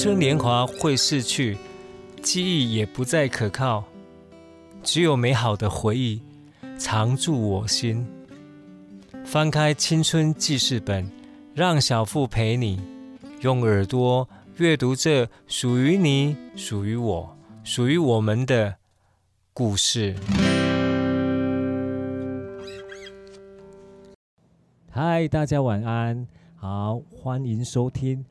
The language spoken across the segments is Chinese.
青春年华会逝去，记忆也不再可靠，只有美好的回忆常驻我心。翻开青春记事本，让小腹陪你用耳朵阅读这属于你、属于我、属于我们的故事。嗨，大家晚安，好，欢迎收听。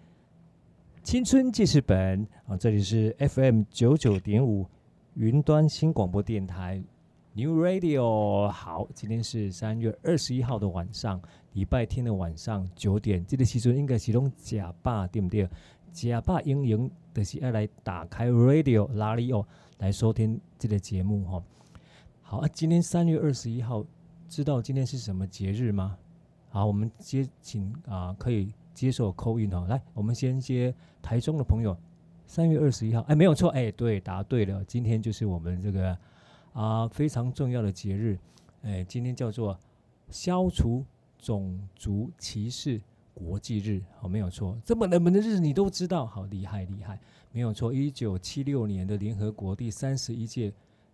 青春记事本啊，这里是 FM 九九点五云端新广播电台 New Radio。好，今天是三月二十一号的晚上，礼拜天的晚上九点。这个时阵应该是拢假霸对不对？假霸英英的是要来打开 Radio 拉里奥来收听这个节目哈。好啊，今天三月二十一号，知道今天是什么节日吗？好，我们接请啊，可以。接受 call in 哦，来，我们先接台中的朋友。三月二十一号，哎，没有错，哎，对，答对了。今天就是我们这个啊、非常重要的节日，哎，今天叫做消除种族歧视国际日，好，没有错。这么冷门的日子你都知道，好厉害厉害，没有错。一九七六年的联合国第三十一届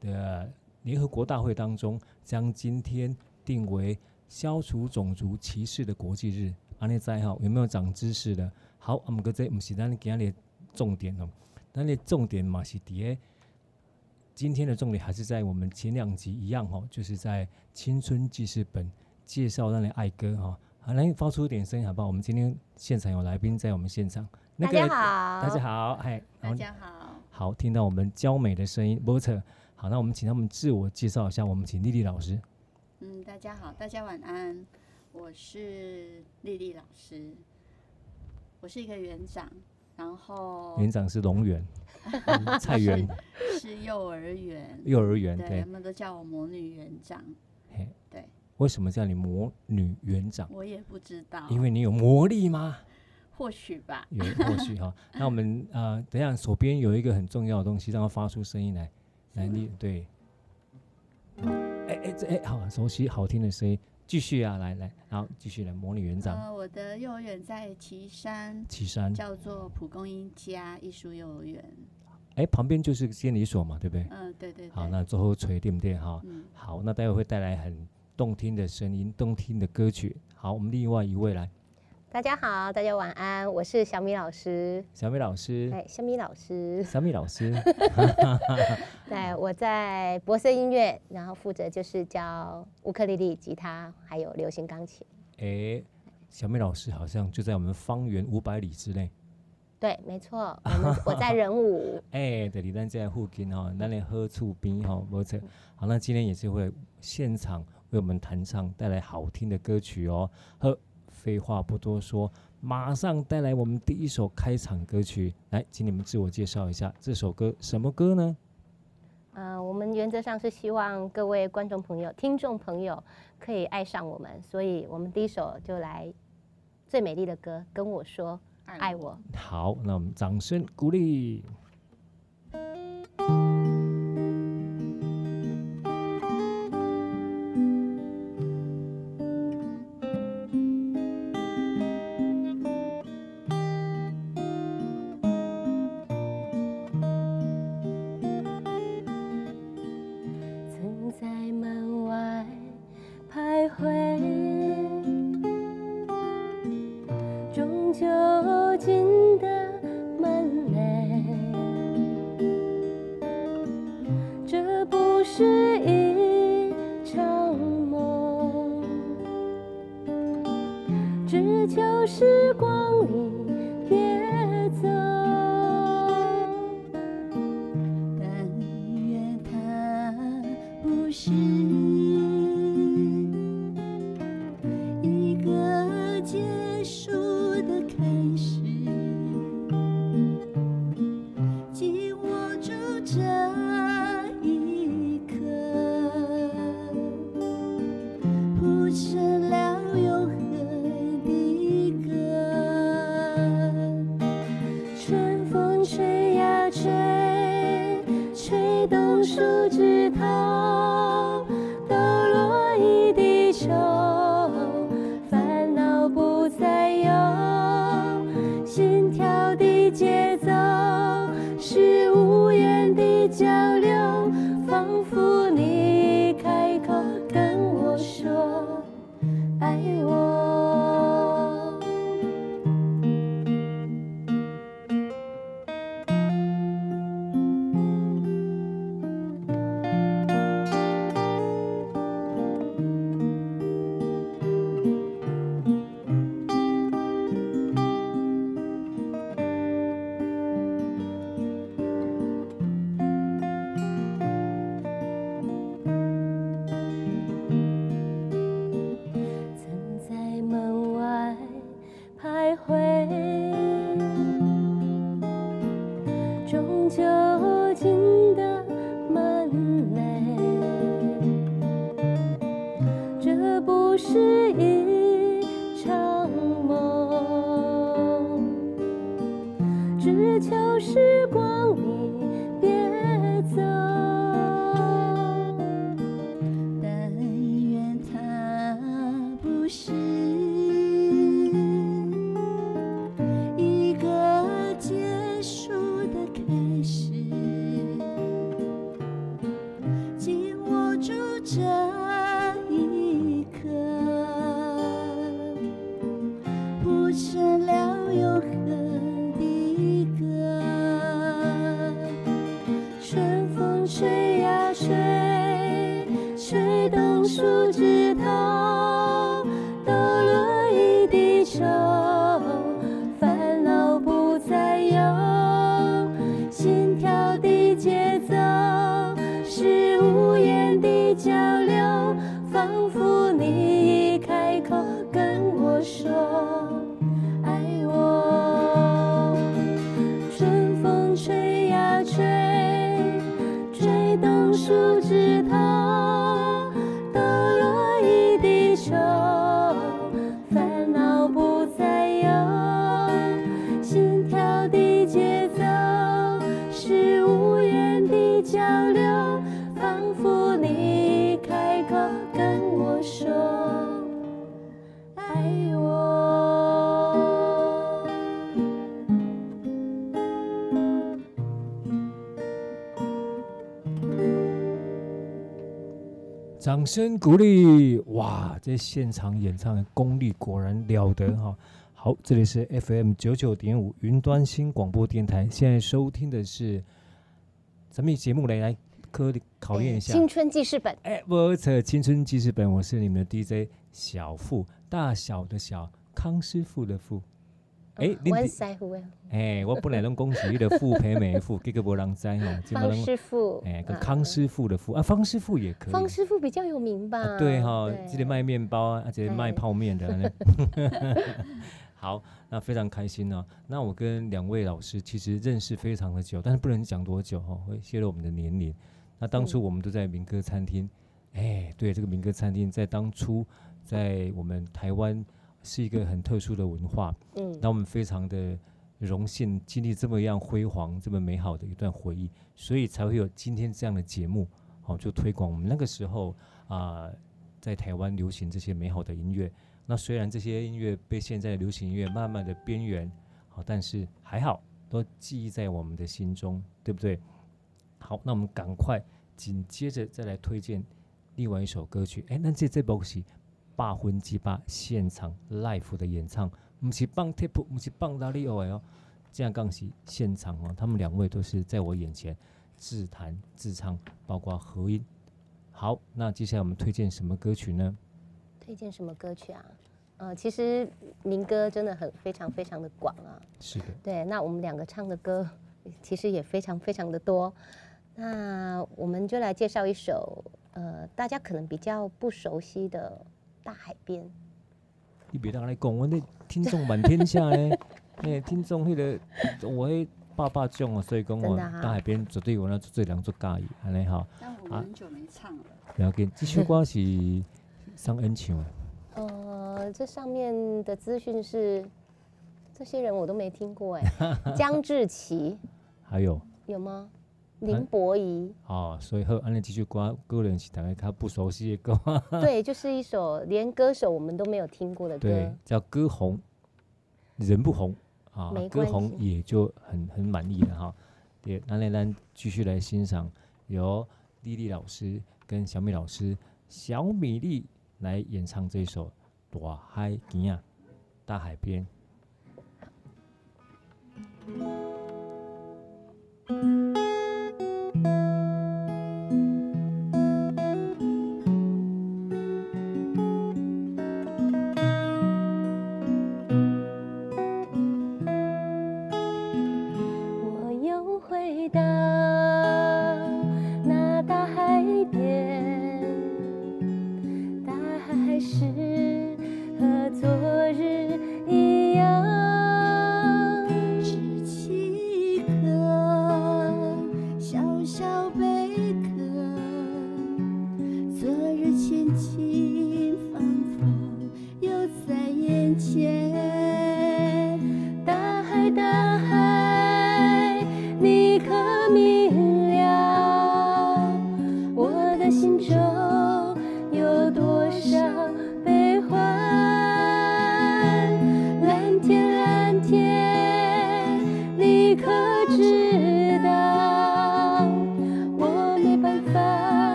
的联合国大会当中，将今天定为消除种族歧视的国际日。安尼在吼有没有长知识的？好，我们搁这不是咱今日重点哦，咱的重点嘛是伫今天的重点还是在我们前两集一样吼，就是在青春记事本介绍咱的爱歌哈。好，来发出一点声音好不好？我们今天现场有来宾在我们现场，那个、大家好，大家好，嗨，大家好，好，听到我们娇美的声音，波特。好，那我们请他们自我介绍一下，我们请丽丽老师。嗯，大家好，大家晚安。我是丽丽老师，我是一个园长，然后园长是龙园，菜园是，是幼儿园，幼儿园对，他们都叫我魔女园长，嘿，对，为什么叫你魔女园长？我也不知道，因为你有魔力吗？或许吧，有或许哈。那我们呃，等一下手边有一个很重要的东西，让它发出声音来，来，你对，哎哎这哎好熟悉好听的声音。继续啊，来来，然后继续来，魔女园长。呃，我的幼儿园在岐山，岐山叫做蒲公英家艺术幼儿园。哎，旁边就是监理所嘛，对不对？嗯，对对，对。好，那最后吹对不对？哈，嗯，好，那待会会带来很动听的声音，动听的歌曲。好，我们另外一位来。大家好，大家晚安，我是小米老师。小米老师，哎，小米老师，小米老师。对，我在博瑟音乐，然后负责就是教乌克丽丽、吉他，还有流行钢琴。哎，小米老师好像就在我们方圆五百里之内。对，没错，我们我在仁武。哎，对，你在附近哦，那里喝醋冰哈，没错。好，那今天也是会现场为我们弹唱，带来好听的歌曲哦。喝。废话不多说，马上带来我们第一首开场歌曲。来，请你们自我介绍一下，这首歌什么歌呢？呃，我们原则上是希望各位观众朋友、听众朋友可以爱上我们，所以我们第一首就来最美丽的歌，跟我说爱我。好，那我们掌声鼓励。不知道掌声鼓励！哇，这现场演唱的功力果然了得哈！好，这里是 FM 九九点五云端新广播电台，现在收听的是什么节目？来来，科考验一下。青春记事本。哎，我扯青春记事本，我是你们的 DJ 小富，大小的小康师傅的富。哎，温师傅哎，我本来拢恭喜你的傅培梅傅，这个无人知哦。方师傅，哎，跟康师傅的傅啊，方师傅也可以。方师傅比较有名吧？对哈，这里卖面包啊，这里卖泡面的。好，那非常开心哦。那我跟两位老师其实认识非常的久，但是不能讲多久哈，会泄露我们的年龄。那当初我们都在民歌餐厅，哎，对，这个民歌餐厅在当初在我们台湾。是一个很特殊的文化，嗯，那我们非常的荣幸经历这么样辉煌、这么美好的一段回忆，所以才会有今天这样的节目，好，就推广我们那个时候啊、呃，在台湾流行这些美好的音乐。那虽然这些音乐被现在的流行音乐慢慢的边缘，好，但是还好，都记忆在我们的心中，对不对？好，那我们赶快紧接着再来推荐另外一首歌曲，哎，那这这部戏。百分之百现场 live 的演唱，不是放 tape，不是放哪里哦，这样刚是现场哦。他们两位都是在我眼前自弹自唱，包括合音。好，那接下来我们推荐什么歌曲呢？推荐什么歌曲啊？呃，其实民歌真的很非常非常的广啊。是的。对，那我们两个唱的歌其实也非常非常的多。那我们就来介绍一首，呃，大家可能比较不熟悉的。大海边，你别当来讲，我那听众满天下呢，那听众那个我会爸爸讲哦，所以讲我大海边绝对我那这两座咖喱，安尼哈。但我们很久没唱了。了解，这首歌是 上恩唱。呃，这上面的资讯是，这些人我都没听过哎，江志琪，还有有吗？林博仪哦，所以和安利这首歌，个人是大概他不熟悉的歌。对，就是一首连歌手我们都没有听过的歌，对，叫歌红，人不红啊，歌红也就很很满意了哈。对，那来咱继续来欣赏由丽丽老师跟小米老师小米粒来演唱这首《大海边啊，大海边》。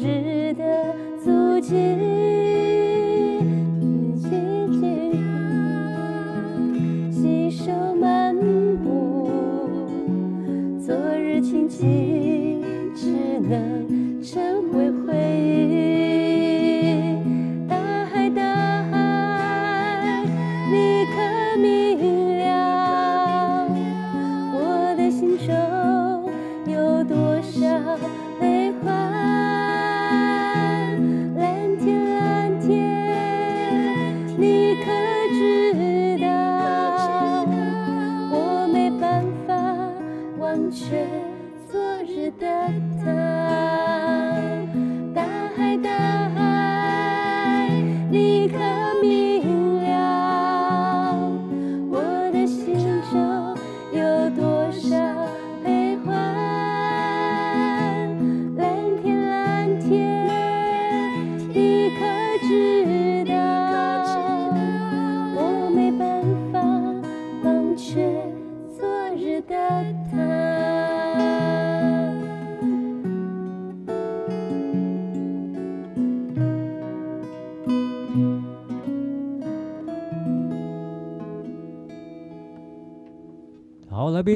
值得足迹。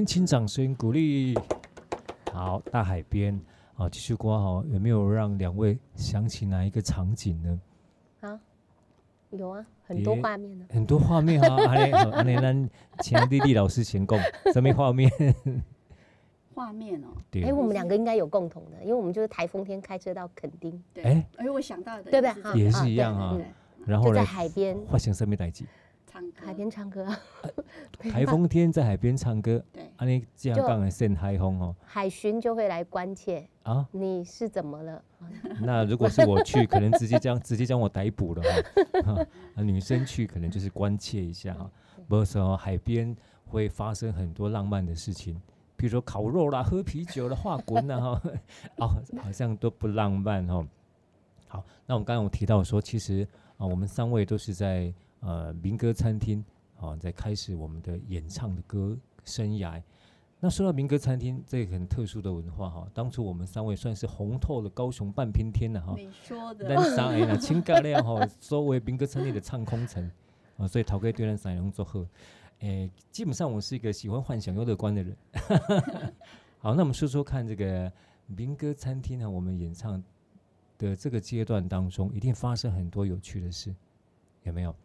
边请掌声鼓励。好，大海边啊，继续刮好，有没有让两位想起哪一个场景呢？啊，有啊，很多画面呢。很多画面啊，阿丽，阿丽，咱请丽丽老师先讲 什么画面？画面哦，对。哎，我们两个应该有共同的，因为我们就是台风天开车到垦丁。对。哎，哎，我想到的，对不对？也是一样啊。然后在海边发生什么代志？海边唱歌，台风天在海边唱歌，对，啊，你这样讲的现海风哦，海巡就会来关切啊，你是怎么了？那如果是我去，可能直接将直接将我逮捕了 哈。啊，女生去可能就是关切一下哈。不是哦，海边会发生很多浪漫的事情，比如说烤肉啦、喝啤酒啦、画滚啦哈。哦，好像都不浪漫哦。好，那我们刚刚有提到说，其实啊，我们三位都是在。呃，民歌餐厅，好、哦，在开始我们的演唱的歌生涯。那说到民歌餐厅，这个很特殊的文化哈、哦。当初我们三位算是红透了高雄半边天了哈。你说的。咱三个呢，请假了哈，作为民歌餐厅的唱空城啊，所以陶哥对咱三个做好。诶，基本上我是一个喜欢幻想又乐观的人。好，那我们说说看，这个民歌餐厅呢，我们演唱的这个阶段当中，一定发生很多有趣的事，有没有？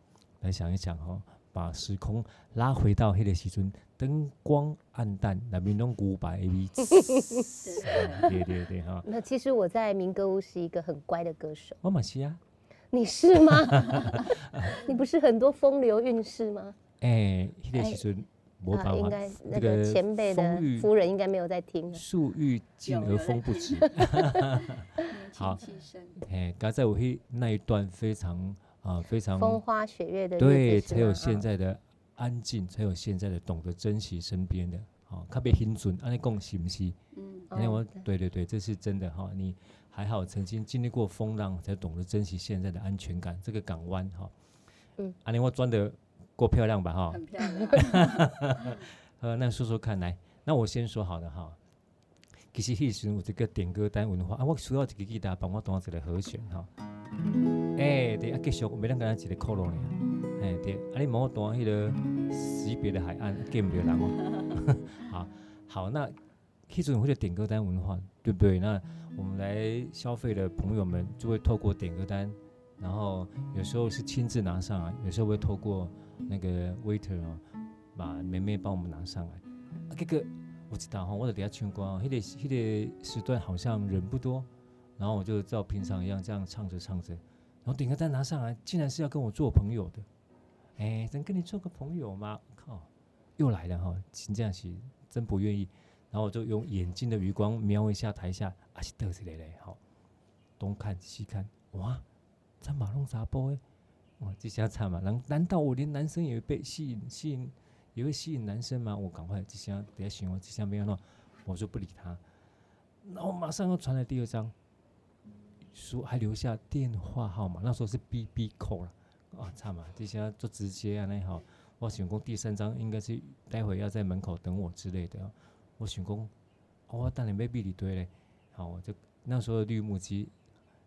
来想一想哈，把时空拉回到黑的时阵，灯光暗淡，那边弄古白 A V，对对对哈。那其实我在民歌屋是一个很乖的歌手。我嘛是啊。你是吗？你不是很多风流韵事吗？哎，黑的时阵，我把应该那个前辈的夫人应该没有在听。树欲静而风不止。好，哎，刚才我嘿那一段非常。啊，非常风花雪月的对，才有现在的安静，才有现在的懂得珍惜身边的。好，特别精准，安尼讲是不是？嗯，因我对对对，这是真的哈。你还好，曾经经历过风浪，才懂得珍惜现在的安全感。这个港湾哈，嗯，安尼我装的够漂亮吧？哈，很漂亮。呃，那说说看来，那我先说好了哈。其实迄时有这个点歌单文化啊，我需要一个吉他帮我弹一个和弦哈。哎，对啊，继续，每人跟他一个 call 呢。哎，对，啊，你帮我弹迄个识别的海岸，见不了人哦。好，好，那其实会有点歌单文化，对不对？那我们来消费的朋友们就会透过点歌单，然后有时候是亲自拿上来，有时候会透过那个 waiter 哦，把妹妹帮我们拿上来。啊，这个我知道哈，我在底下唱歌，迄个迄个时段好像人不多。然后我就照平常一样这样唱着唱着，然后点歌单拿上来，竟然是要跟我做朋友的，哎，能跟你做个朋友吗？靠，又来了哈，请这样是真不愿意。然后我就用眼睛的余光瞄一下台下，啊是得起来嘞，好，东看西看，哇，这马龙啥波哎，哇，这下惨嘛，难难道我连男生也会被吸引吸引，也会吸引男生吗？我赶快这下等下选我这下没有弄，我就不理他，然后马上又传来第二张。书还留下电话号码，那时候是 B B 扣了，啊，差嘛，这些做直接啊，那好，我选工第三张应该是待会要在门口等我之类的，我想讲，我等你没比你堆嘞，好，我就那时候绿木机。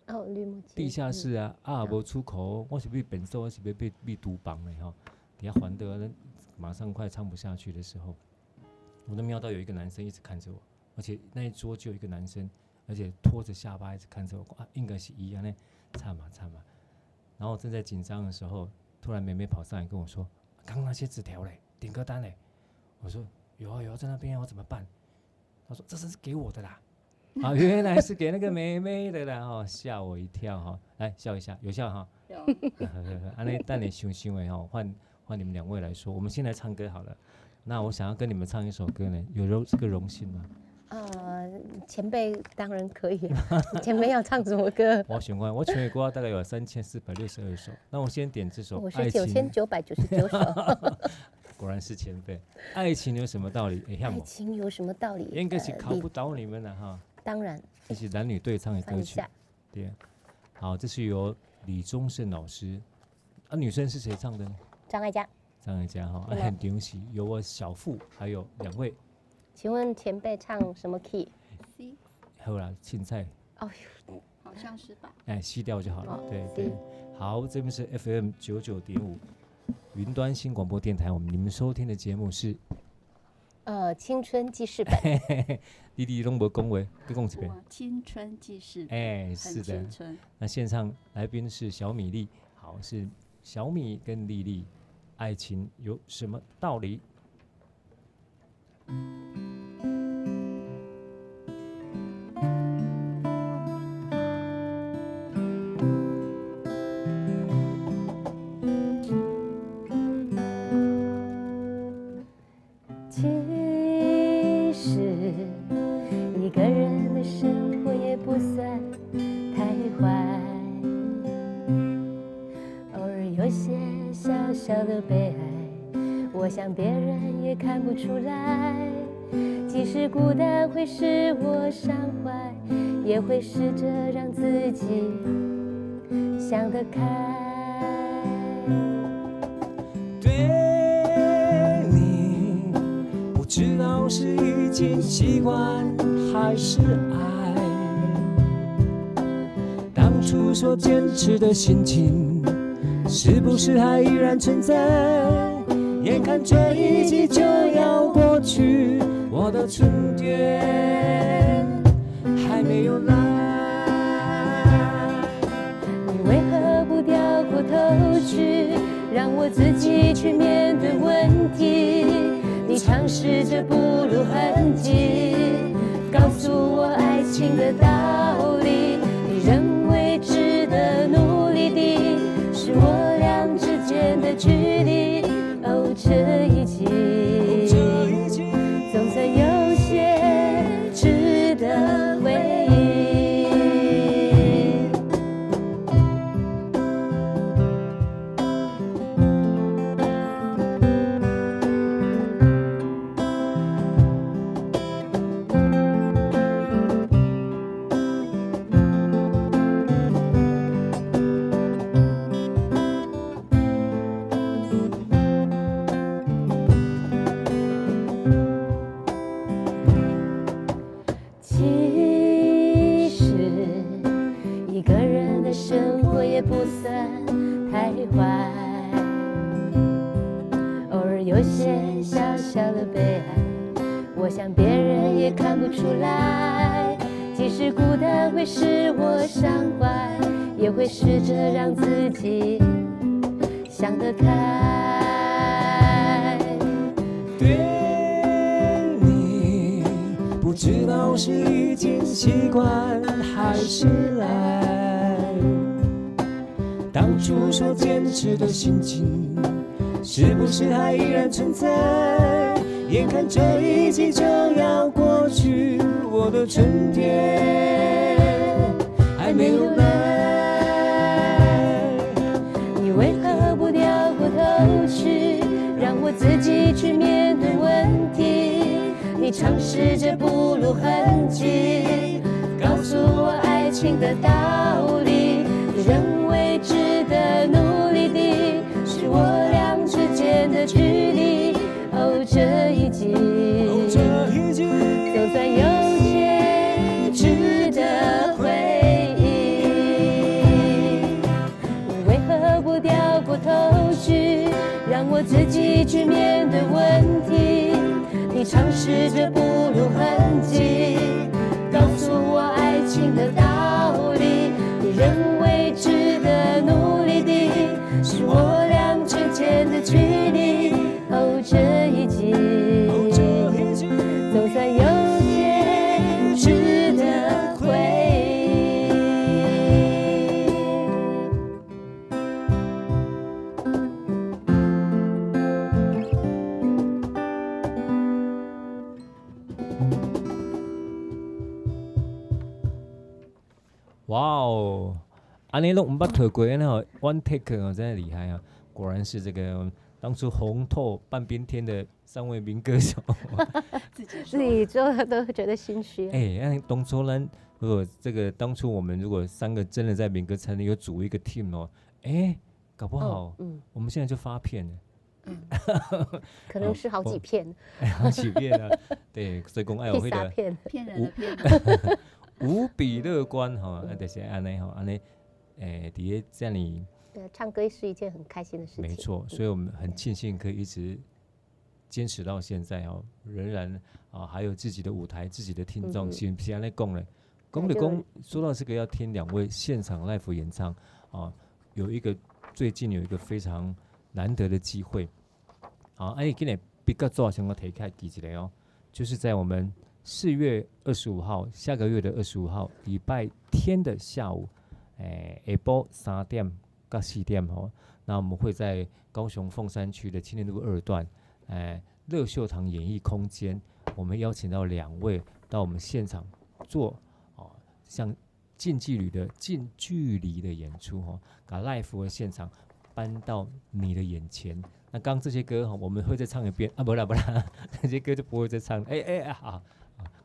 哦，绿木地下室啊，啊，无出口，我是被本寿，我是被被被毒绑的哈。底下还的，马上快唱不下去的时候，我都瞄到有一个男生一直看着我，而且那一桌就有一个男生，而且拖着下巴一直看着我，啊，应该是一样呢，唱嘛唱嘛。然后正在紧张的时候，突然妹妹跑上来跟我说：“刚刚那些纸条嘞，点歌单嘞。”我说：“有啊有啊，在那边，我怎么办？”他说：“这是给我的啦。”啊，原来是给那个妹妹的啦！哦，吓我一跳哈！来笑一下，有笑哈？有。啊，那带你熊熊哎哈，换换你们两位来说，我们先来唱歌好了。那我想要跟你们唱一首歌呢，有荣这个荣幸吗？呃，前辈当然可以。前辈要唱什么歌？我喜欢，我全国大概有三千四百六十二首。那我先点这首。我是九千九百九十九首。果然是前辈。爱情有什么道理？爱情有什么道理？应该是考不倒你们的哈。当然。这是男女对唱的歌曲。对。好，这是由李宗盛老师。啊，女生是谁唱的呢？张艾嘉。张艾嘉哈，很恭喜，有我小富，还有两位。请问前辈唱什么 key？C。好啦，青菜。哦，好像是吧。哎，C 调就好了。对对。好，这边是 FM 九九点五，云端新广播电台。我们你们收听的节目是，呃，青春记事本。弟弟拢无恭维，各讲一遍。青春记事本。哎，是的。那线上来宾是小米粒，好，是小米跟丽丽，爱情有什么道理？出来。即使孤单会使我伤怀，也会试着让自己想得开。对你，不知道是已经习惯还是爱？当初所坚持的心情，是不是还依然存在？眼看这一季就要过去，我的春天还没有来。你为何不掉过头去，让我自己去面对问题？你尝试着不露痕迹，告诉我爱情的道理。你认为值得努力的，是我俩之间的距离。心情是不是还依然存在？眼看这一季就要过去，我的春天还没有来。你为何不掉过头去，让我自己去面对问题？你尝试着不露痕迹，告诉我爱情的道理。让我自己去面对问题。你尝试着不露痕迹，告诉我爱情的道理。你认为值得努力的，是我俩之间的距离。哇哦，安尼拢毋捌脱过，安尼吼 one take 哦，真的厉害啊！果然是这个当初红透半边天的三位民歌手，自己自己做都觉得心虚。哎、欸，那当初呢，如果这个当初我们如果三个真的在民歌餐厅有组一个 team 哦，哎、欸，搞不好，哦、嗯，我们现在就发片了，嗯，可能是好几片，哦、好几片啊，对，所以公爱，我会的骗人的骗。无比乐观 哈，那就是安尼哈，安尼诶，底下这里对，唱歌是一件很开心的事情。没错，所以我们很庆幸可以一直坚持到现在哦，仍然啊还有自己的舞台、自己的听众。先先来讲嘞，讲的讲，说到这个要听两位现场 live 演唱啊，有一个最近有一个非常难得的机会，好，哎，今天比较早想要提开几个哦，就是在我们。四月二十五号，下个月的二十五号，礼拜天的下午，诶、欸，下晡三点到四点哦。那我们会在高雄凤山区的青年路二段，诶、欸，乐秀堂演艺空间，我们邀请到两位到我们现场做哦，像近距离的近距离的演出哦，把 live 的现场搬到你的眼前。那刚这些歌哈，我们会再唱一遍啊，不啦不啦，这些歌就不会再唱了。哎哎啊好。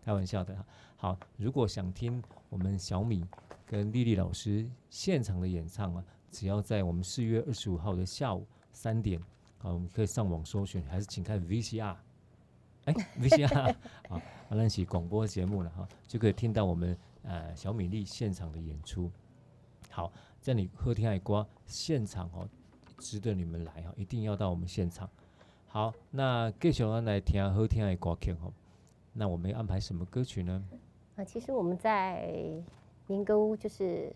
开玩笑的，好。如果想听我们小米跟丽丽老师现场的演唱啊，只要在我们四月二十五号的下午三点，好，我们可以上网搜寻，还是请看 VCR，哎，VCR，好，那是广播节目了哈，就可以听到我们呃小米粒现场的演出。好，在你好听的歌现场哦，值得你们来哈，一定要到我们现场。好，那继续来听好听的歌曲哈。那我们要安排什么歌曲呢？啊，其实我们在民歌屋，就是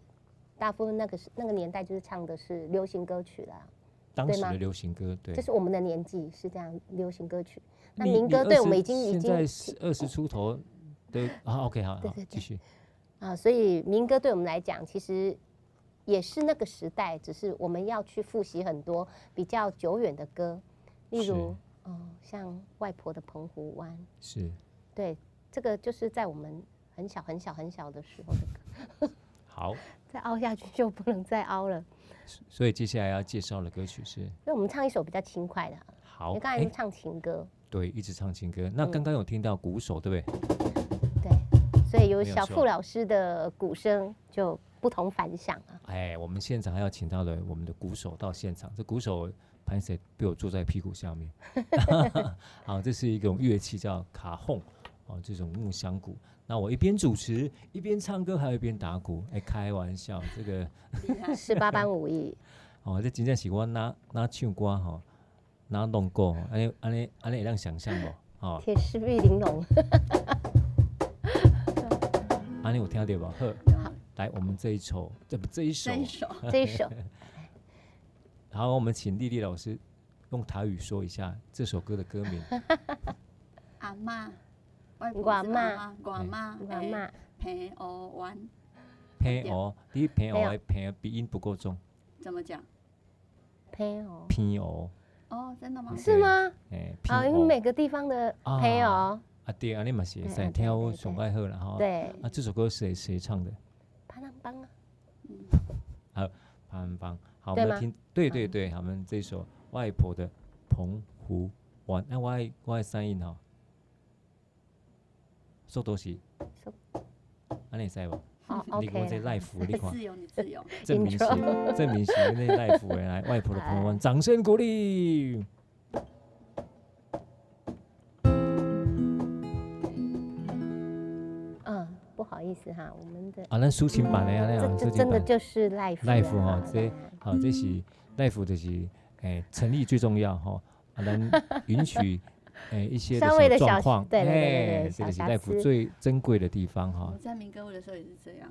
大部分那个是那个年代，就是唱的是流行歌曲啦。当时的流行歌，对，就是我们的年纪是这样，流行歌曲。那民歌对我们已经已经现在二十出头，对啊，OK，好，对对对，继续。啊，所以民歌对我们来讲，其实也是那个时代，只是我们要去复习很多比较久远的歌，例如，哦，像外婆的澎湖湾，是。对，这个就是在我们很小很小很小的时候的歌。好，再凹下去就不能再凹了。所以接下来要介绍的歌曲是？那我们唱一首比较轻快的。好，你刚才是唱情歌。对，一直唱情歌。那刚刚有听到鼓手，对不对？对，所以有小傅老师的鼓声就不同凡响啊。哎，我们现场还要请到了我们的鼓手到现场。这鼓手。潘 Sir 被我坐在屁股下面。好，这是一种乐器叫卡洪，哦，这种木香鼓。那我一边主持一边唱歌，还有一边打鼓。哎，开玩笑，这个十八般武艺。哦，这真正是我拿拿唱歌哈，拿弄过，安尼安尼安尼，会让想象不？哦，铁狮玉玲珑。安尼有听到吧？好，来，我们这一首，这不这一首，这一首，这一首。好，我们请丽丽老师用台语说一下这首歌的歌名。阿妈，我阿妈，我阿妈，我阿妈，平湖湾。平湖，你平湖的平鼻音不够重。怎么讲？平湖。平湖。哦，真的吗？是吗？哎，啊，因为每个地方的平湖。啊对啊，你嘛是在听我上爱好了哈。对。啊，这首歌谁谁唱的？潘安邦啊。好，潘安邦。好，我们来听，对对对，我们这首外婆的澎湖湾，那外外三音哈，说多些，安尼使不？好，OK。你我这 live，你看，自由，你自由。证明是，证明是那 live 来外婆的朋友们，掌声鼓励。不好意思哈，我们的啊，那抒情版的呀，那样，这真的就是 life life 哈，这好，这是 life 就是哎，成立最重要哈，能允许哎一些稍微的小状况，对对对对，哎，这个是大夫最珍贵的地方哈。我在民歌会的时候也是这样。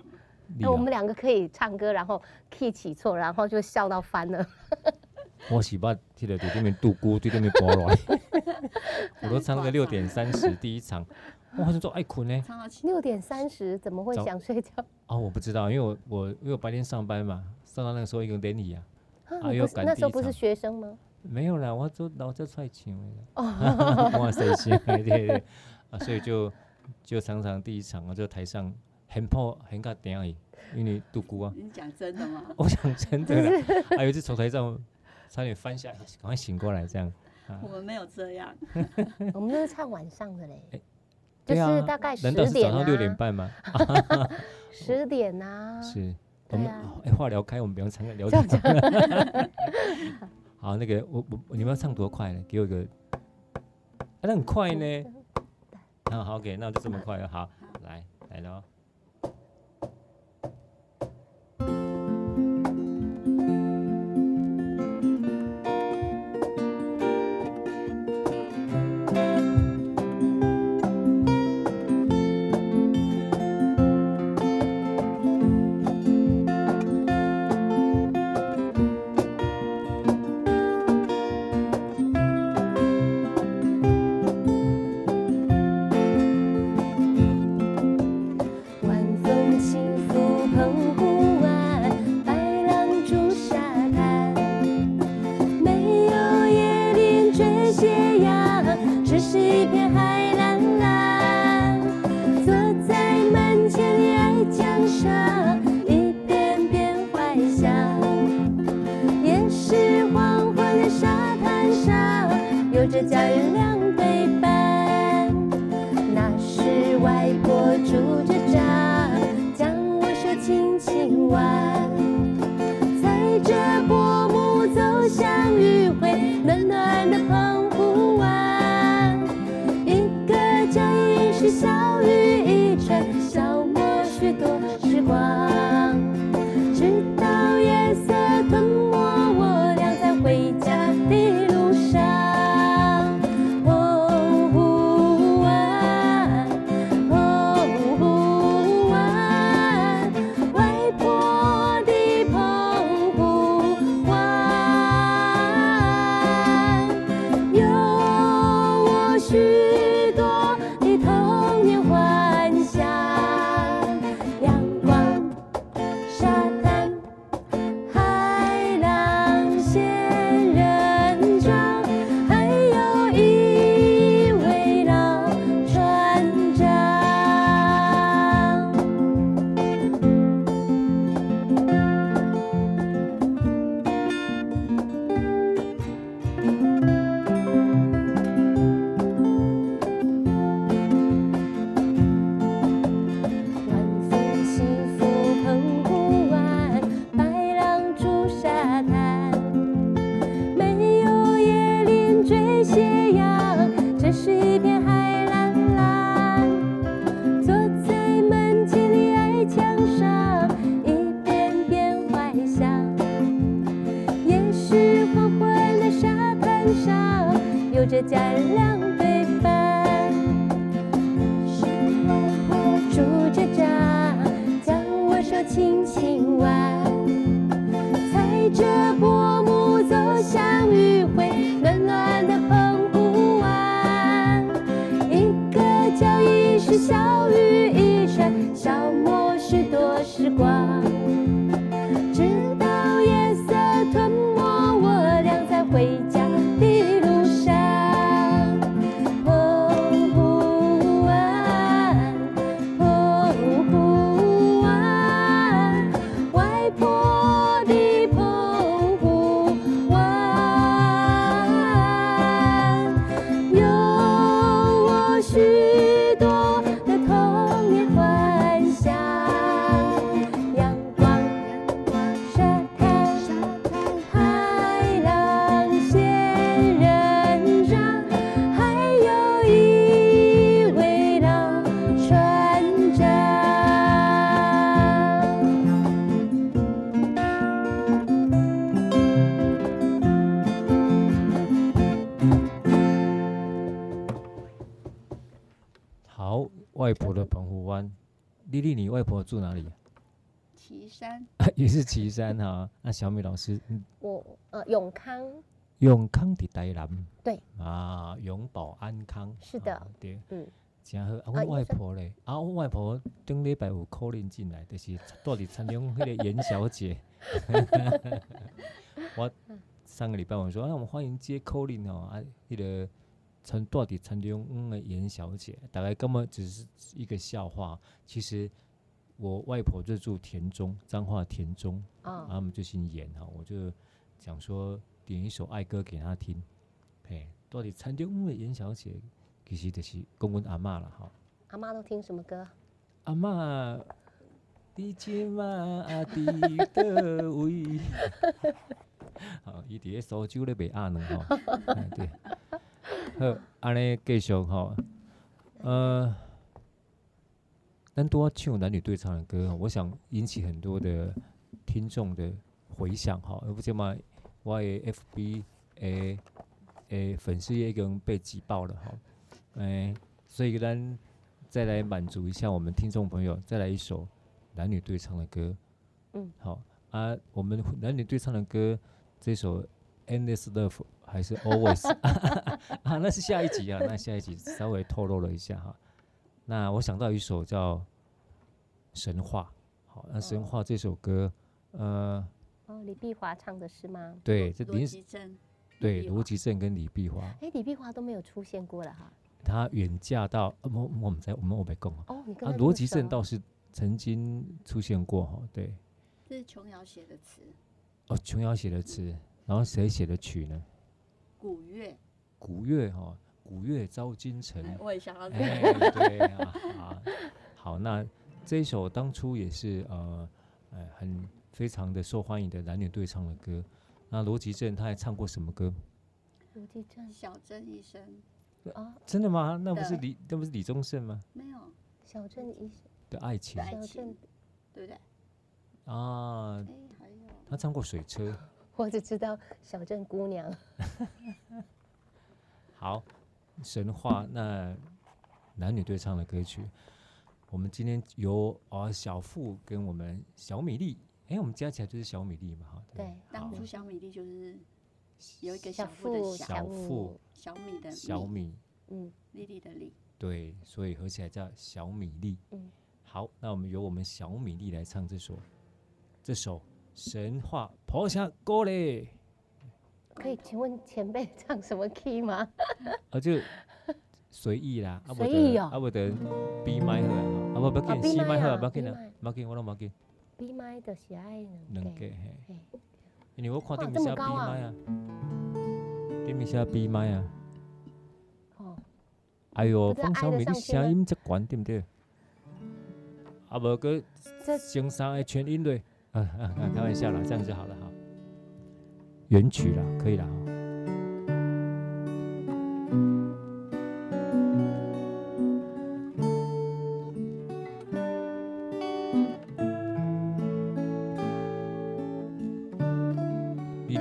那我们两个可以唱歌，然后 key 起错，然后就笑到翻了。我喜欢听的对对面独孤，对对面波来，我都唱个六点三十第一场，我好像说爱困呢。六点三十怎么会想睡觉？哦，我不知道，因为我我因为我白天上班嘛，上到那个时候一个典礼啊，啊又赶。那时候不是学生吗？没有啦，我做老在踹球的。哇塞，行，对对啊，所以就就常常第一场啊，就台上很破很卡点而已，因为独孤啊。你讲真的吗？我讲真的啦，还有一次从台上。差点翻下来，赶快醒过来，这样。我们没有这样，我们都是唱晚上的嘞，就是大概十点。难道是早上六点半吗？十点呐。是，我们哎话聊开，我们不用唱歌聊天。好，那个我我你们要唱多快呢？给我一个，那很快呢。好好给，那就这么快了。好，来来喽。谢谢。外婆住哪里？岐山，也是岐山哈。那小米老师，我呃永康，永康的台南，对啊，永保安康，是的，啊、对，嗯，真好。啊，我外婆嘞，啊，我外婆顶礼拜有 call in 进来，就是到底参加那个严小姐。我上个礼拜我说，那、啊、我们欢迎接 call in 哦，啊，那个参到底参加嗯的严小姐，大概根本只是一个笑话，其实。我外婆就住田中，彰化田中，啊、哦，他们就姓严哈，我就讲说点一首爱歌给他听，嘿，到底餐厅的严小姐其实就是公公阿妈了哈。阿妈都听什么歌？阿妈，你今嘛阿弟的位，好，伊伫咧苏州咧卖鸭卵哈，对，好，安尼继续哈，呃。但多唱男女对唱的歌，我想引起很多的听众的回响哈。而不是嘛，我的 FB 诶诶粉丝也已经被挤爆了哈。诶，所以咱再来满足一下我们听众朋友，再来一首男女对唱的歌。嗯，好啊，我们男女对唱的歌，这首 Endless Love 还是 Always 啊？那是下一集啊，那下一集稍微透露了一下哈。那我想到一首叫《神话》，好，那《神话》这首歌，呃，哦，李碧华唱的是吗？对，这林吉正，对，罗吉正跟李碧华。哎，李碧华都没有出现过了哈。他远嫁到，我我们在我们我没讲哦，你跟啊，罗吉正倒是曾经出现过哈，对。这是琼瑶写的词。哦，琼瑶写的词，然后谁写的曲呢？古月。古月哈。古月照京城，我也想要。哎，对啊，好，那这一首当初也是呃，呃，很非常的受欢迎的男女对唱的歌。那罗吉正他还唱过什么歌？罗吉正，小镇医生。啊，真的吗？那不是李，那不是李宗盛吗？没有，小镇医生的爱情。小镇，对不对？啊，他唱过水车。我只知道小镇姑娘。好。神话，那男女对唱的歌曲，我们今天由啊小富跟我们小米粒，哎、欸，我们加起来就是小米粒嘛，哈。对，当初小米粒就是有一个小富的小，小富，小米的小米，嗯，粒粒的粒，对，所以合起来叫小米粒。嗯，好，那我们由我们小米粒来唱这首。这首神话，婆下歌嘞。可以请问前辈唱什么 key 吗？啊，就随意啦，随意哦，啊不得 B 麦好啊，啊不不紧麦好啊，不紧啊，不紧我拢不紧。B 麦就是爱两个嘿，因为我看顶面写 B 麦啊，顶面写 B 麦啊。哦。哎呦，方小美，你声音这关对不对？啊不个，声上的全音对，啊啊啊，开玩笑啦，这样就好了哈。原曲啦，可以了。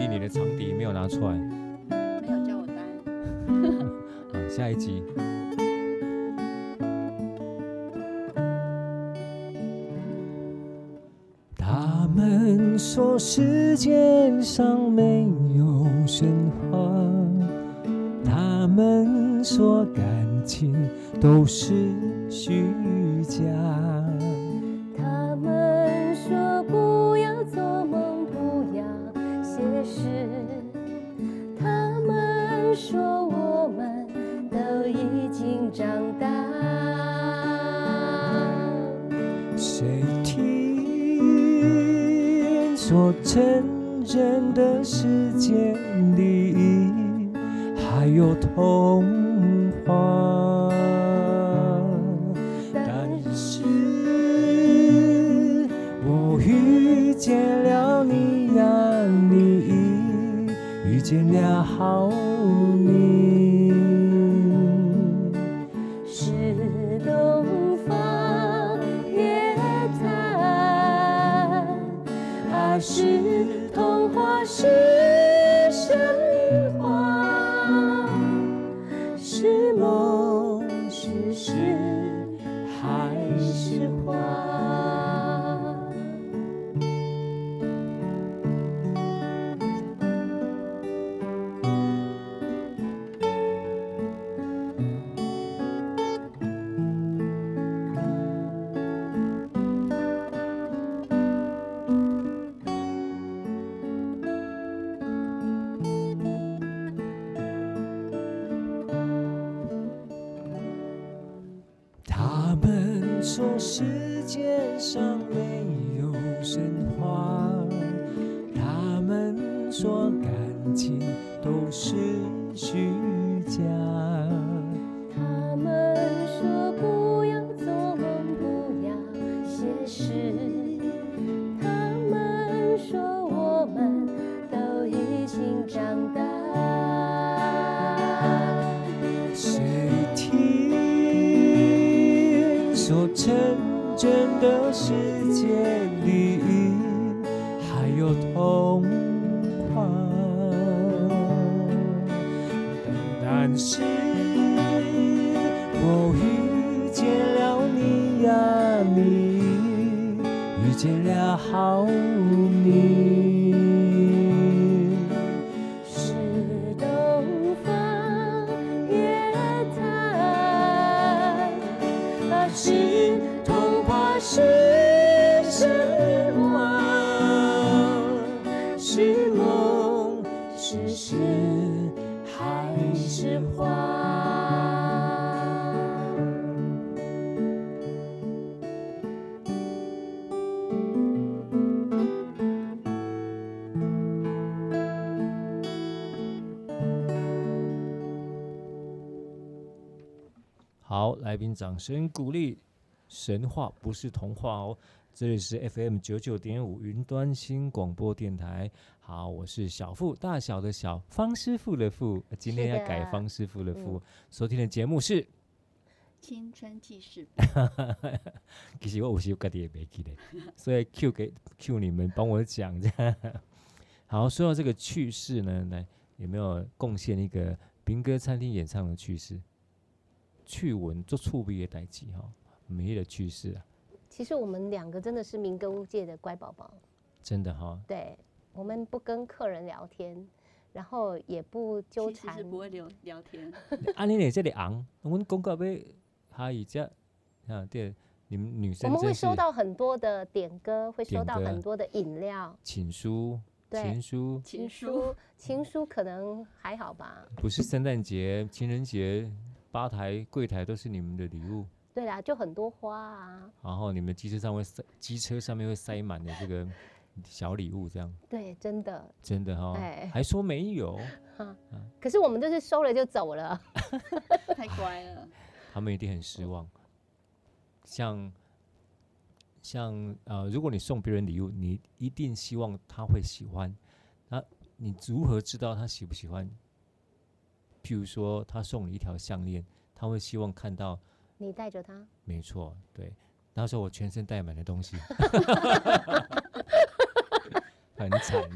你的长笛没有拿出来？没有叫我带。好，下一集。他们说世界上没有神话，他们说感情都是好，来宾掌声鼓励。神话不是童话哦，这里是 FM 九九点五云端新广播电台。好，我是小富，大小的小方师傅的傅，今天要改方师傅的傅。嗯、收听的节目是《青春记事本》。其实我有时候自己也没记得，所以 Q 给 Q 你们帮我讲这样。好，说到这个趣事呢，来有没有贡献一个民歌餐厅演唱的趣事？趣闻做触笔的代志哈。没的趣事啊！其实我们两个真的是民歌屋界的乖宝宝，真的哈、哦。对，我们不跟客人聊天，然后也不纠缠，其实是不会聊聊天。啊，你在这里昂，我们公告被哈一家啊，对，你们女生我们会收到很多的点歌，会收到很多的饮料、情书、对情书、情书、情书，可能还好吧？不是圣诞节、情人节，吧台柜台都是你们的礼物。对啦，就很多花啊。然后你们机车上会塞，机车上面会塞满的这个小礼物，这样。对，真的。真的哈、哦。哎。还说没有。哈。可是我们就是收了就走了。太乖了。他们一定很失望。像，像呃，如果你送别人礼物，你一定希望他会喜欢。那你如何知道他喜不喜欢？譬如说，他送你一条项链，他会希望看到。你带着他，没错，对。那时候我全身带满了东西，很惨。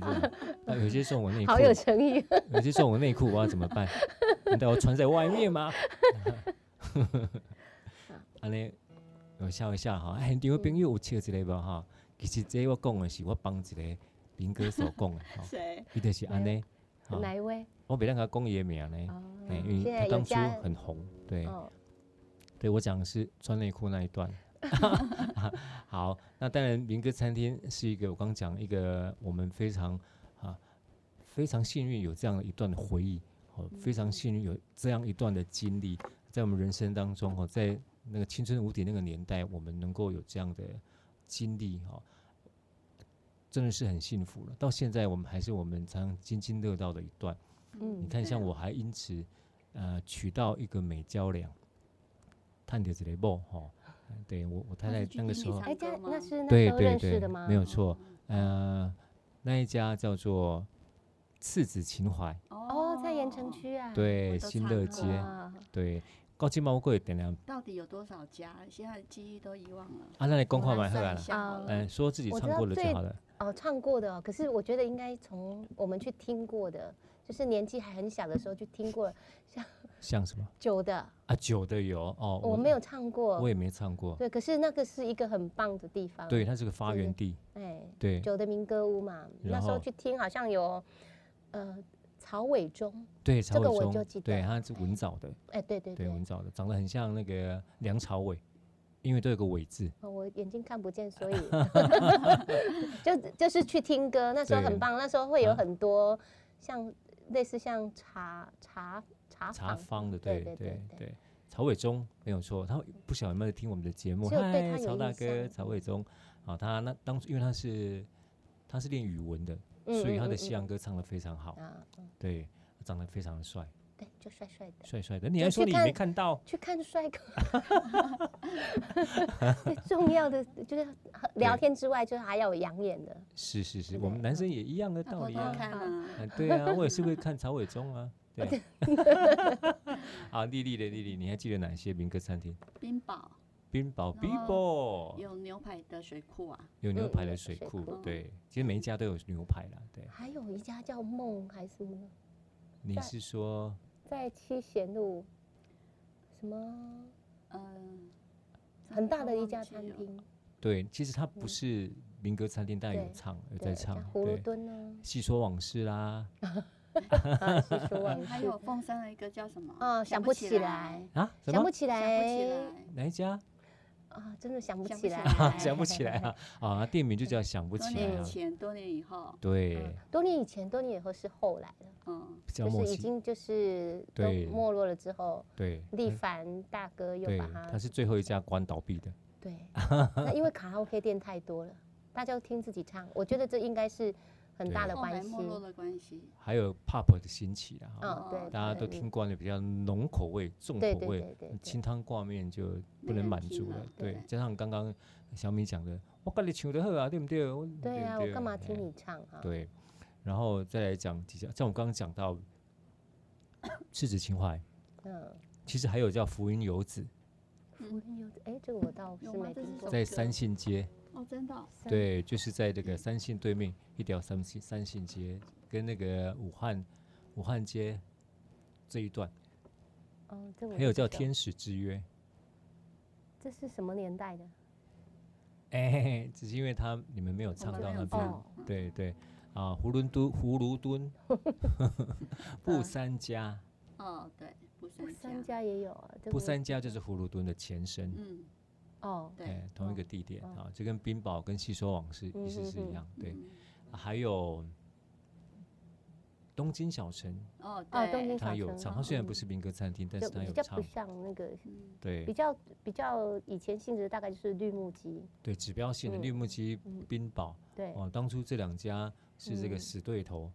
那有些送我内裤，好有诚意。有些送我内裤，我要怎么办？难道我穿在外面吗？安尼，我笑一下哈。哎，你有朋友有笑之类吧哈？其实这我讲的是我帮一个民歌所讲的。谁？伊就是安尼。哪一位？我别让他讲伊的名呢，因为他当初很红，对。对，我讲的是穿内裤那一段。好，那当然，民歌餐厅是一个我刚讲一个我们非常啊非常幸运有这样一段的回忆，哦，非常幸运有这样一段的经历在我们人生当中哦，在那个青春无敌那个年代，我们能够有这样的经历哈，真的是很幸福了。到现在，我们还是我们常常津津乐道的一段。嗯，你看，像我还因此呃娶到一个美娇娘。探着这个某哈，对我我太太那个时候，哎，家那是那对时候认识的吗？没有错，呃，那一家叫做赤子情怀。哦，在盐城区啊。对，新乐街。对，高级猫贵点亮。到底有多少家？现在记忆都遗忘了。啊，那你公话买回来了。嗯，说自己唱过的就好了。哦，唱过的，可是我觉得应该从我们去听过的，就是年纪还很小的时候去听过，像。像什么？酒的啊，酒的有哦。我没有唱过，我也没唱过。对，可是那个是一个很棒的地方。对，它是个发源地。哎，对，酒的民歌屋嘛，那时候去听好像有呃曹伟忠。对，曹伟忠。这个我就记得。对，他是文藻的。哎，对对对，文藻的，长得很像那个梁朝伟，因为都有个尾字。我眼睛看不见，所以 就就是去听歌，那时候很棒。那时候会有很多像类似像茶茶。茶茶坊的，对对对对，曹伟忠没有错，他不晓得有没有听我们的节目？嗨，曹大哥，曹伟忠啊，他那当初因为他是他是练语文的，嗯、所以他的西洋歌唱的非常好，嗯嗯、对，长得非常的帅。对，就帅帅的，帅帅的。你还说你没看到？去看帅哥。最重要的就是聊天之外，就是还要有养眼的。是是是，我们男生也一样的道理啊。对啊，我也是会看曹伟忠啊。对。好，丽丽的丽丽，你还记得哪些民歌餐厅？冰宝。冰宝，Bibo。有牛排的水库啊。有牛排的水库，对，其实每一家都有牛排啦，对。还有一家叫梦还是什么？你是说在七贤路什么？嗯，很大的一家餐厅。对，其实它不是民歌餐厅，但有唱，有在唱。葫芦墩呢？细说往事啦。细说往事。还有凤山的一个叫什么？哦，想不起来啊？想不起来？想不起来？哪一家？啊，真的想不起来，想不起来啊！啊，店名就叫想不起来。多年以前，多年以后。对，多年以前，多年以后是后来的，嗯，就是已经就是都没落了之后，对，力帆大哥又把它，他是最后一家关倒闭的。对，那因为卡拉 OK 店太多了，大家都听自己唱，我觉得这应该是。很大的关系，还有 pop 的兴起的哈，对，大家都听惯了比较浓口味、重口味，清汤挂面就不能满足了，对，加上刚刚小米讲的，我跟你唱得好啊，对不对？对啊，我干嘛听你唱啊？对，然后再来讲几下，像我刚刚讲到赤子情怀，嗯，其实还有叫福音游子，福音游子，哎，这个我倒是没听过，在三信街。哦，真的。对，就是在这个三信对面一条三信三信街，跟那个武汉武汉街这一段。哦，这个。还有叫天使之约。这是什么年代的？哎，只是因为他你们没有唱到那边。对对啊，胡伦敦廍伦敦，布三家。哦，对，布三家也有啊。布三家就是廍伦敦的前身。嗯。哦，对，同一个地点啊，就跟冰宝跟细说往事意思是一样。对，还有东京小城哦，对，东京小城，他有唱，他虽然不是民歌餐厅，但是它有唱。比较不像那个，对，比较比较以前性质大概就是绿木鸡，对，指标性的绿木鸡冰宝，对，哦，当初这两家是这个死对头。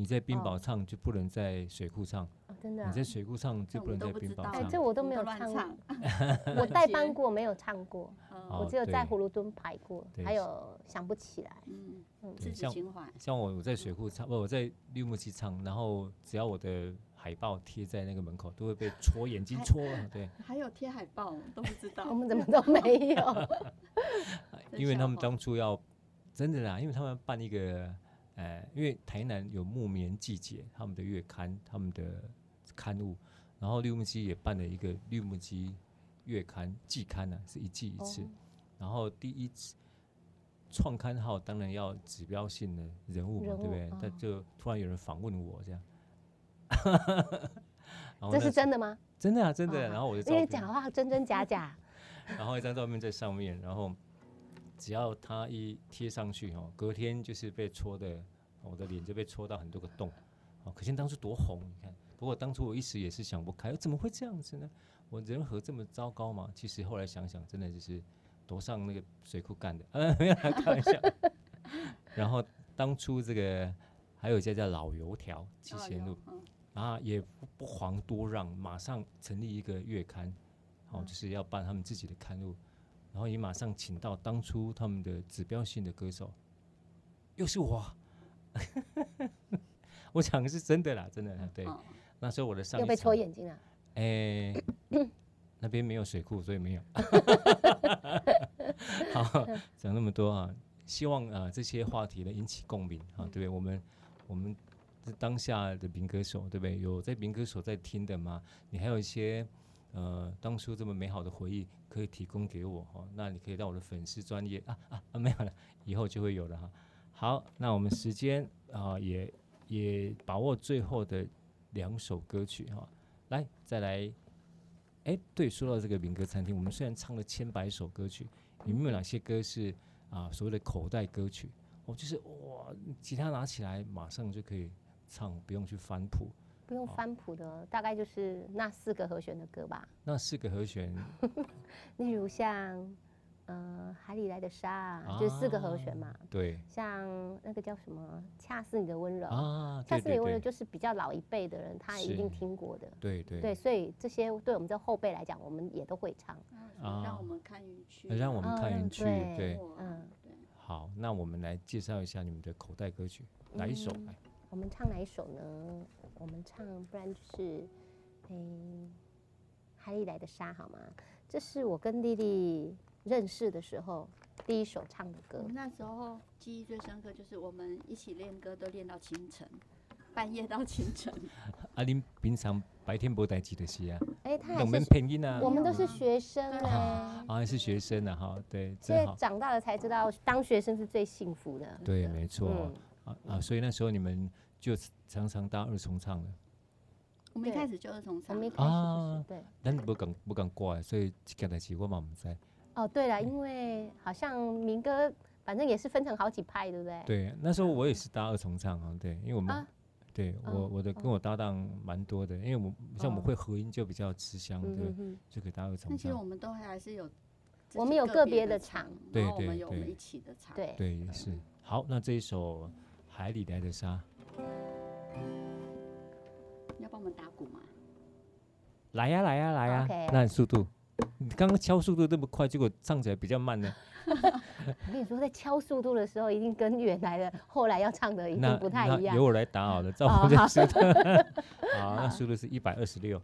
你在冰宝唱就不能在水库唱，真的。你在水库唱就不能在冰宝唱。哎，这我都没有唱，我代班过，没有唱过。我只有在葫芦墩排过，还有想不起来。嗯嗯，像像我我在水库唱，不我在绿木屐唱，然后只要我的海报贴在那个门口，都会被戳眼睛戳。对，还有贴海报都不知道，我们怎么都没有。因为他们当初要真的啦，因为他们办一个。哎，因为台南有木棉季节，他们的月刊，他们的刊物，然后绿木屐也办了一个绿木屐月刊季刊呢、啊，是一季一次。哦、然后第一次创刊号当然要指标性的人物嘛，物对不对？但、哦、就突然有人访问我这样，这是真的吗？真的啊，真的。哦、然后我就因为讲话真真假假，然后一张照片在上面，然后。只要他一贴上去哦，隔天就是被戳的，我的脸就被戳到很多个洞，哦，可见当初多红，你看。不过当初我一时也是想不开，怎么会这样子呢？我人和这么糟糕吗？其实后来想想，真的就是躲上那个水库干的，嗯，没有开玩笑。然后当初这个还有一家叫老油条七贤路，啊，也不遑多让，马上成立一个月刊，哦，就是要办他们自己的刊物。然后也马上请到当初他们的指标性的歌手，又是我，我讲的是真的啦，真的对。哦、那时候我的上又被戳眼睛了，哎，那边没有水库，所以没有。好，讲那么多啊，希望啊这些话题呢引起共鸣啊，对不对？我们我们这当下的民歌手，对不对？有在民歌手在听的吗？你还有一些。呃，当初这么美好的回忆可以提供给我哈，那你可以到我的粉丝专业啊啊啊没有了，以后就会有了哈。好，那我们时间啊也也把握最后的两首歌曲哈，来再来，哎对，说到这个民歌餐厅，我们虽然唱了千百首歌曲，里面有哪些歌是啊所谓的口袋歌曲？哦，就是哇，吉他拿起来马上就可以唱，不用去翻谱。不用翻谱的，大概就是那四个和弦的歌吧。那四个和弦，例如像。呃，海里来的沙，啊、就是四个和弦嘛。对。像那个叫什么，恰似你的温柔啊，恰似你的温柔就是比较老一辈的人，他一定听过的。对对。对，所以这些对我们这后辈来讲，我们也都会唱。啊，让我们看云去。让我们看云去，对。对嗯，对。好，那我们来介绍一下你们的口袋歌曲，哪一首？来，我们唱哪一首呢？我们唱，不然就是，哎，海里来的沙，好吗？这是我跟丽丽。认识的时候，第一首唱的歌。我们那时候记忆最深刻，就是我们一起练歌，都练到清晨，半夜到清晨。啊，您平常白天不带记的戏啊？哎、欸，他还是配音啊。我们都是学生啊，啊，还是学生啊，哈，对。所以长大了才知道，当学生是最幸福的。对，没错、嗯。啊啊，所以那时候你们就常常当二重唱了。我们一开始就二重唱。我们一开始就是对。但不敢不敢挂，所以这个代志我嘛唔知。哦，对了，因为好像民歌，反正也是分成好几派，对不对？对，那时候我也是搭二重唱啊，对，因为我们，啊、对我、哦、我的跟我搭档蛮多的，因为我像我们会合音就比较吃香，对，嗯、就可以搭二重唱。那其实我们都还是有，我们有个别的唱，对对对，我们有我们一起的唱，对。对也是。好，那这一首《海里来的沙》，你要帮我们打鼓吗？来呀来呀来呀，那速度。你刚刚敲速度这么快，结果唱起来比较慢呢。我跟你说，在敲速度的时候，一定跟原来的后来要唱的一定不太一样。由我来打好了，照我的速度。好，那速度是一百二十六。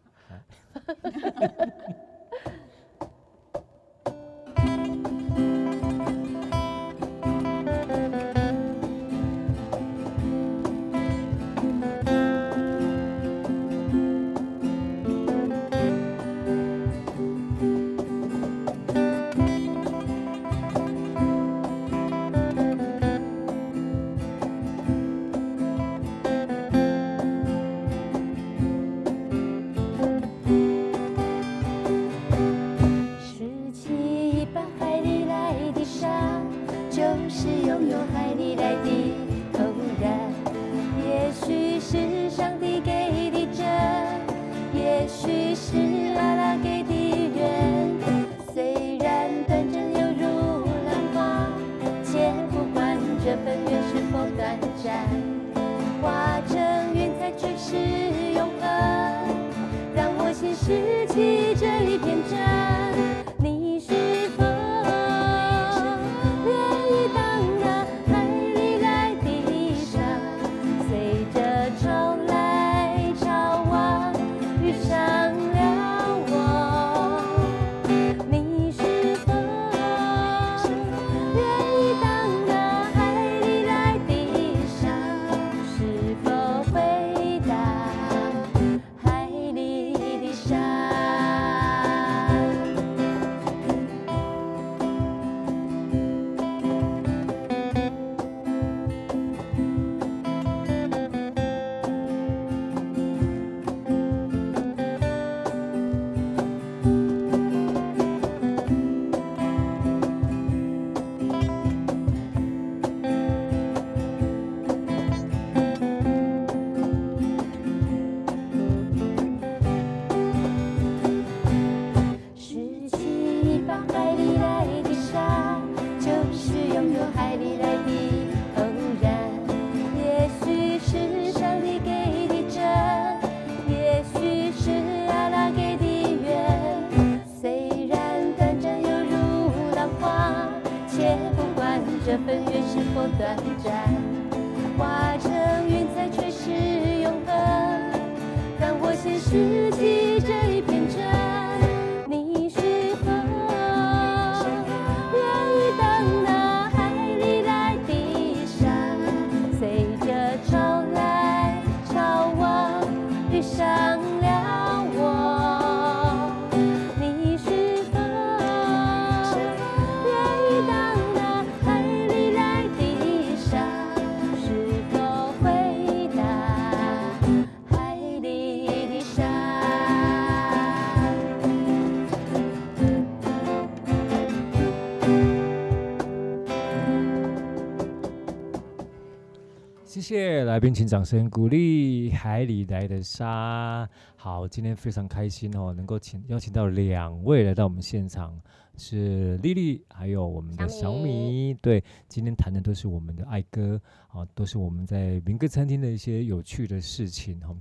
来宾，请掌声鼓励。海里来的沙，好，今天非常开心哦，能够请邀请到两位来到我们现场，是丽丽，还有我们的小米。对，今天谈的都是我们的爱歌啊，都是我们在民歌餐厅的一些有趣的事情哈。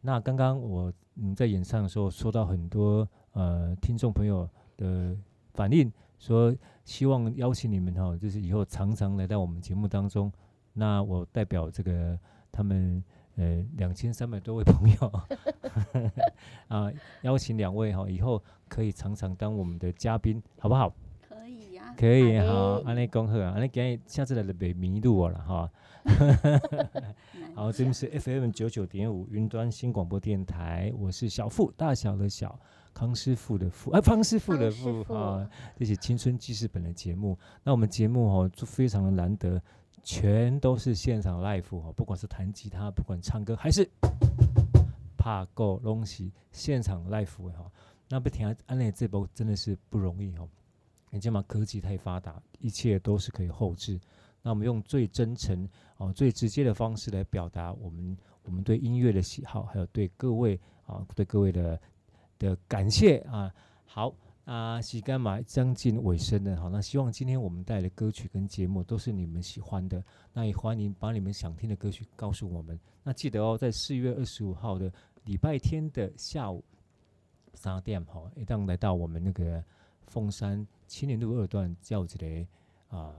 那刚刚我嗯在演唱的时候，收到很多呃听众朋友的反应，说希望邀请你们哈，就是以后常常来到我们节目当中。那我代表这个他们呃两千三百多位朋友 啊，邀请两位哈，以后可以常常当我们的嘉宾，好不好？可以呀、啊，可以哈，安尼恭贺啊，安尼今日下次来就别迷路我了哈。好，这边是 FM 九九点五云端新广播电台，我是小富，大小的小康师傅的富，哎、啊，方师傅的富啊，这是青春记事本的节目。那我们节目哦，就非常的难得。全都是现场 live 哈，不管是弹吉他，不管唱歌，还是怕够东西，现场 live 哈。那不听安内这波真的是不容易哈。你知道吗？科技太发达，一切都是可以后置。那我们用最真诚哦、最直接的方式来表达我们我们对音乐的喜好，还有对各位啊对各位的的感谢啊。好。啊，喜干嘛将近尾声了，好，那希望今天我们带来的歌曲跟节目都是你们喜欢的，那也欢迎把你们想听的歌曲告诉我们。那记得哦，在四月二十五号的礼拜天的下午三点，哈，一旦来到我们那个凤山青年路二段轿子的啊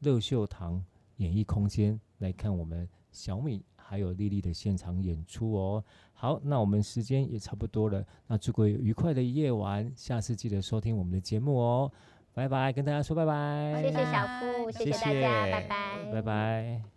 乐秀堂演艺空间来看我们小米。还有丽丽的现场演出哦。好，那我们时间也差不多了，那祝各位愉快的夜晚，下次记得收听我们的节目哦。拜拜，跟大家说拜拜。谢谢小布，谢谢大家，拜拜，拜拜。